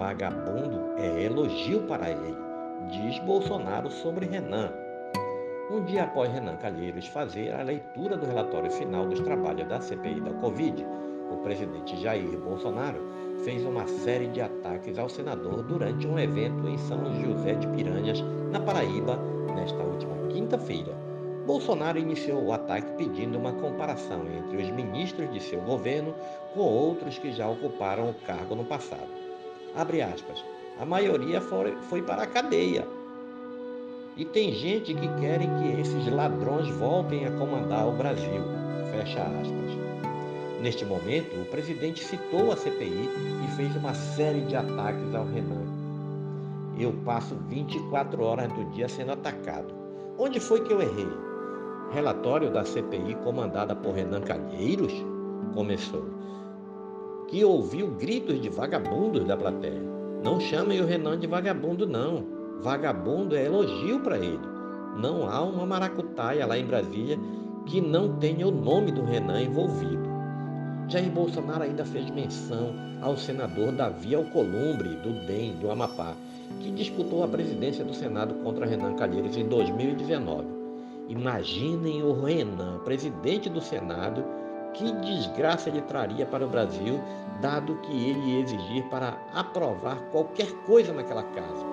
vagabundo é elogio para ele, diz Bolsonaro sobre Renan. Um dia após Renan Calheiros fazer a leitura do relatório final dos trabalhos da CPI da Covid, o presidente Jair Bolsonaro fez uma série de ataques ao senador durante um evento em São José de Piranhas, na Paraíba, nesta última quinta-feira. Bolsonaro iniciou o ataque pedindo uma comparação entre os ministros de seu governo com outros que já ocuparam o cargo no passado. Abre aspas. A maioria foi, foi para a cadeia. E tem gente que querem que esses ladrões voltem a comandar o Brasil. Fecha aspas. Neste momento, o presidente citou a CPI e fez uma série de ataques ao Renan. Eu passo 24 horas do dia sendo atacado. Onde foi que eu errei? Relatório da CPI comandada por Renan Calheiros começou. Que ouviu gritos de vagabundos da plateia. Não chamem o Renan de vagabundo, não. Vagabundo é elogio para ele. Não há uma maracutaia lá em Brasília que não tenha o nome do Renan envolvido. Jair Bolsonaro ainda fez menção ao senador Davi Alcolumbre, do DEM, do Amapá, que disputou a presidência do Senado contra Renan Calheiros em 2019. Imaginem o Renan, presidente do Senado, que desgraça ele traria para o Brasil, dado que ele ia exigir para aprovar qualquer coisa naquela casa.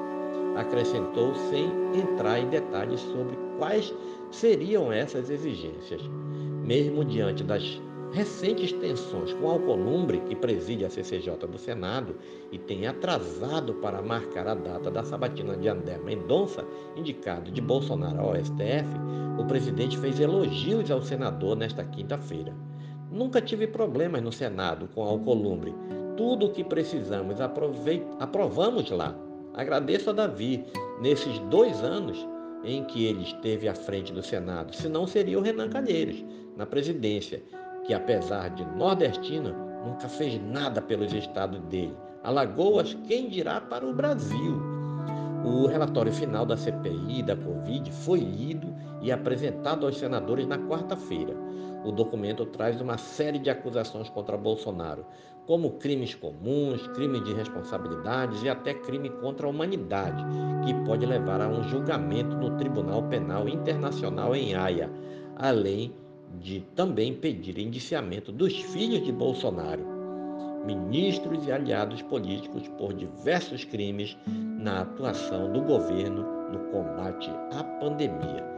Acrescentou sem entrar em detalhes sobre quais seriam essas exigências. Mesmo diante das recentes tensões com Alcolumbre, que preside a CCJ do Senado e tem atrasado para marcar a data da sabatina de André Mendonça, indicado de Bolsonaro ao STF, o presidente fez elogios ao senador nesta quinta-feira. Nunca tive problemas no Senado com Alcolumbre. Tudo o que precisamos aprovamos lá. Agradeço a Davi. Nesses dois anos em que ele esteve à frente do Senado, senão seria o Renan Calheiros na presidência que apesar de nordestina, nunca fez nada pelos estados dele. Alagoas, quem dirá para o Brasil? O relatório final da CPI da Covid foi lido e apresentado aos senadores na quarta-feira. O documento traz uma série de acusações contra Bolsonaro, como crimes comuns, crime de responsabilidades e até crime contra a humanidade, que pode levar a um julgamento no Tribunal Penal Internacional em Haia, além de também pedir indiciamento dos filhos de Bolsonaro, ministros e aliados políticos por diversos crimes na atuação do governo no combate à pandemia.